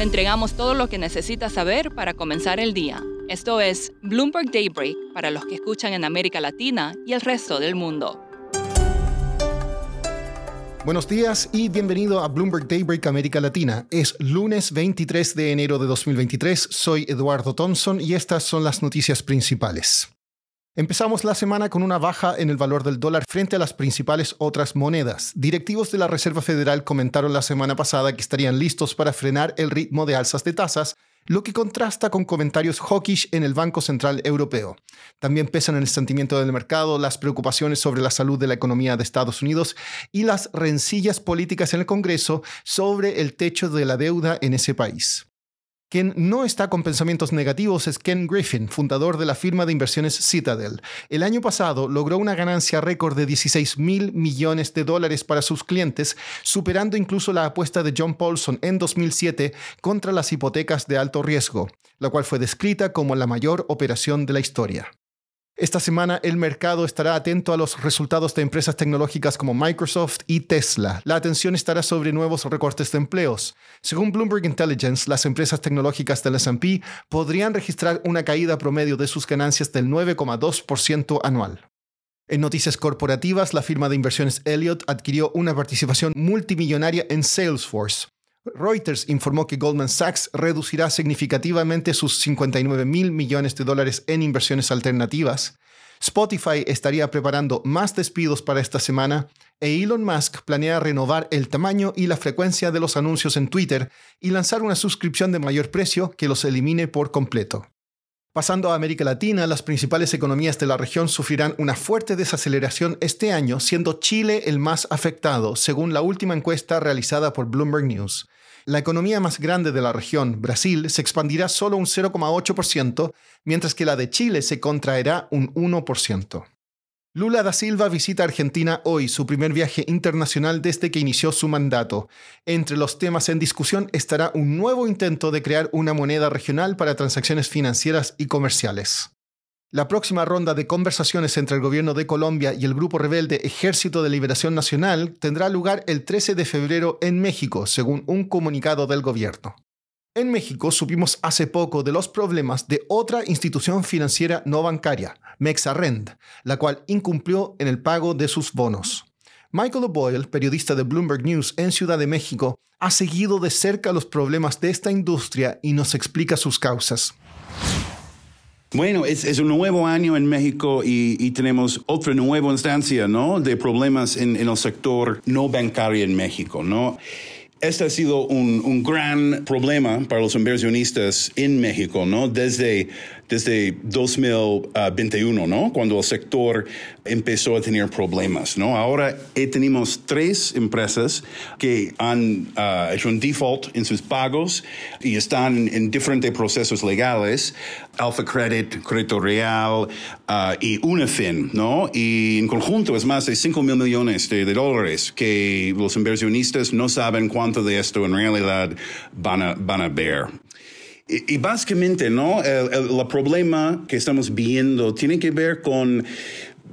Le entregamos todo lo que necesita saber para comenzar el día. Esto es Bloomberg Daybreak para los que escuchan en América Latina y el resto del mundo. Buenos días y bienvenido a Bloomberg Daybreak América Latina. Es lunes 23 de enero de 2023. Soy Eduardo Thompson y estas son las noticias principales. Empezamos la semana con una baja en el valor del dólar frente a las principales otras monedas. Directivos de la Reserva Federal comentaron la semana pasada que estarían listos para frenar el ritmo de alzas de tasas, lo que contrasta con comentarios hawkish en el Banco Central Europeo. También pesan en el sentimiento del mercado las preocupaciones sobre la salud de la economía de Estados Unidos y las rencillas políticas en el Congreso sobre el techo de la deuda en ese país. Quien no está con pensamientos negativos es Ken Griffin, fundador de la firma de inversiones Citadel. El año pasado logró una ganancia récord de 16 mil millones de dólares para sus clientes, superando incluso la apuesta de John Paulson en 2007 contra las hipotecas de alto riesgo, la cual fue descrita como la mayor operación de la historia. Esta semana el mercado estará atento a los resultados de empresas tecnológicas como Microsoft y Tesla. La atención estará sobre nuevos recortes de empleos. Según Bloomberg Intelligence, las empresas tecnológicas del S&P podrían registrar una caída promedio de sus ganancias del 9,2% anual. En noticias corporativas, la firma de inversiones Elliott adquirió una participación multimillonaria en Salesforce. Reuters informó que Goldman Sachs reducirá significativamente sus 59 mil millones de dólares en inversiones alternativas. Spotify estaría preparando más despidos para esta semana e Elon Musk planea renovar el tamaño y la frecuencia de los anuncios en Twitter y lanzar una suscripción de mayor precio que los elimine por completo. Pasando a América Latina, las principales economías de la región sufrirán una fuerte desaceleración este año, siendo Chile el más afectado, según la última encuesta realizada por Bloomberg News. La economía más grande de la región, Brasil, se expandirá solo un 0,8%, mientras que la de Chile se contraerá un 1%. Lula da Silva visita Argentina hoy, su primer viaje internacional desde que inició su mandato. Entre los temas en discusión estará un nuevo intento de crear una moneda regional para transacciones financieras y comerciales. La próxima ronda de conversaciones entre el gobierno de Colombia y el grupo rebelde Ejército de Liberación Nacional tendrá lugar el 13 de febrero en México, según un comunicado del gobierno. En México supimos hace poco de los problemas de otra institución financiera no bancaria, Mexarrend, la cual incumplió en el pago de sus bonos. Michael O'Boyle, periodista de Bloomberg News en Ciudad de México, ha seguido de cerca los problemas de esta industria y nos explica sus causas. Bueno, es, un nuevo año en México y, tenemos otra nueva instancia, ¿no? De problemas en, en el sector no bancario en México, ¿no? Este ha sido un, un, gran problema para los inversionistas en México, ¿no? Desde desde 2021, ¿no? Cuando el sector empezó a tener problemas, ¿no? Ahora tenemos tres empresas que han uh, hecho un default en sus pagos y están en diferentes procesos legales, Alpha Credit, Crédito Real uh, y Unifin, ¿no? Y en conjunto es más de 5 mil millones de, de, dólares que los inversionistas no saben de esto en realidad van a, van a ver. Y, básicamente, ¿no? El, el, problema que estamos viendo tiene que ver con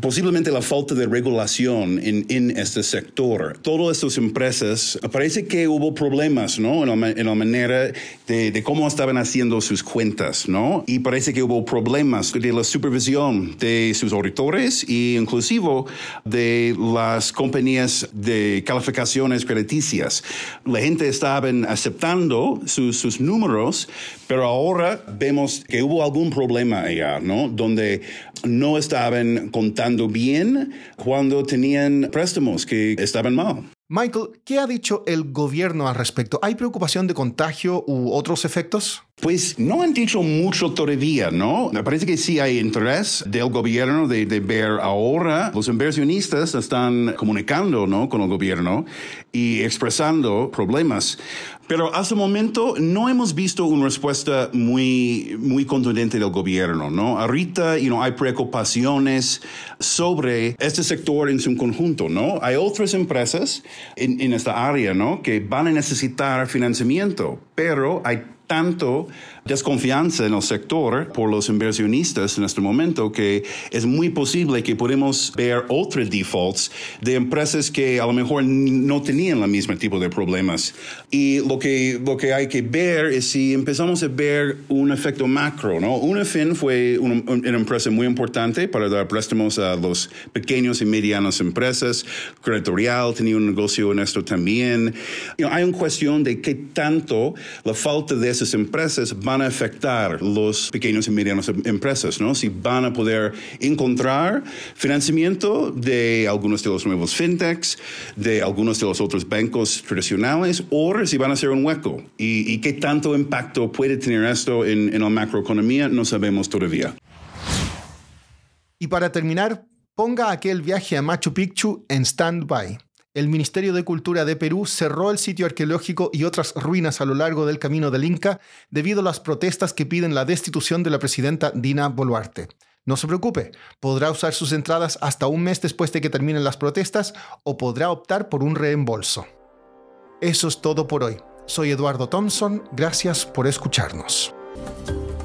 posiblemente la falta de regulación en, este sector. Todas estas empresas, parece que hubo problemas, ¿no? En la, manera de, de, cómo estaban haciendo sus cuentas, ¿no? Y parece que hubo problemas de la supervisión de sus auditores e inclusive de las compañías de calificaciones crediticias. La gente estaba aceptando sus, sus números, pero ahora vemos que hubo algún problema allá, ¿no? Donde no estaban contando bien cuando tenían préstamos que estaban mal. Michael, ¿qué ha dicho el gobierno al respecto? ¿Hay preocupación de contagio u otros efectos? Pues no han dicho mucho todavía, ¿no? Me parece que sí hay interés del gobierno de, de, ver ahora. Los inversionistas están comunicando, ¿no? Con el gobierno y expresando problemas. Pero hasta el momento no hemos visto una respuesta muy, muy contundente del gobierno, ¿no? Ahorita, you know, hay preocupaciones sobre este sector en su conjunto, ¿no? Hay otras empresas en, en esta área, ¿no? Que van a necesitar financiamiento, pero hay tanto desconfianza en el sector por los inversionistas en este momento que es muy posible que podemos ver otros defaults de empresas que a lo mejor no tenían el mismo tipo de problemas. Y lo que, lo que hay que ver es si empezamos a ver un efecto macro. ¿no? Unifin fue una, una empresa muy importante para dar préstamos a los pequeños y medianas empresas. Creditorial tenía un negocio en esto también. hay una cuestión de qué tanto la falta de esas empresas van a afectar los pequeños y medianas empresas, ¿no? Si van a poder encontrar financiamiento de algunos de los nuevos fintechs, de algunos de los otros bancos tradicionales, o si van a ser un hueco. Y, qué tanto impacto puede tener esto en, en la macroeconomía, no sabemos todavía. Y para terminar, ponga aquel viaje a Machu Picchu en stand-by el Ministerio de Cultura de Perú cerró el sitio arqueológico y otras ruinas a lo largo del camino del Inca debido a las protestas que piden la destitución de la presidenta Dina Boluarte. No se preocupe, podrá usar sus entradas hasta un mes después de que terminen las protestas o podrá optar por un reembolso. Eso es todo por hoy. Soy Eduardo Thompson, gracias por escucharnos.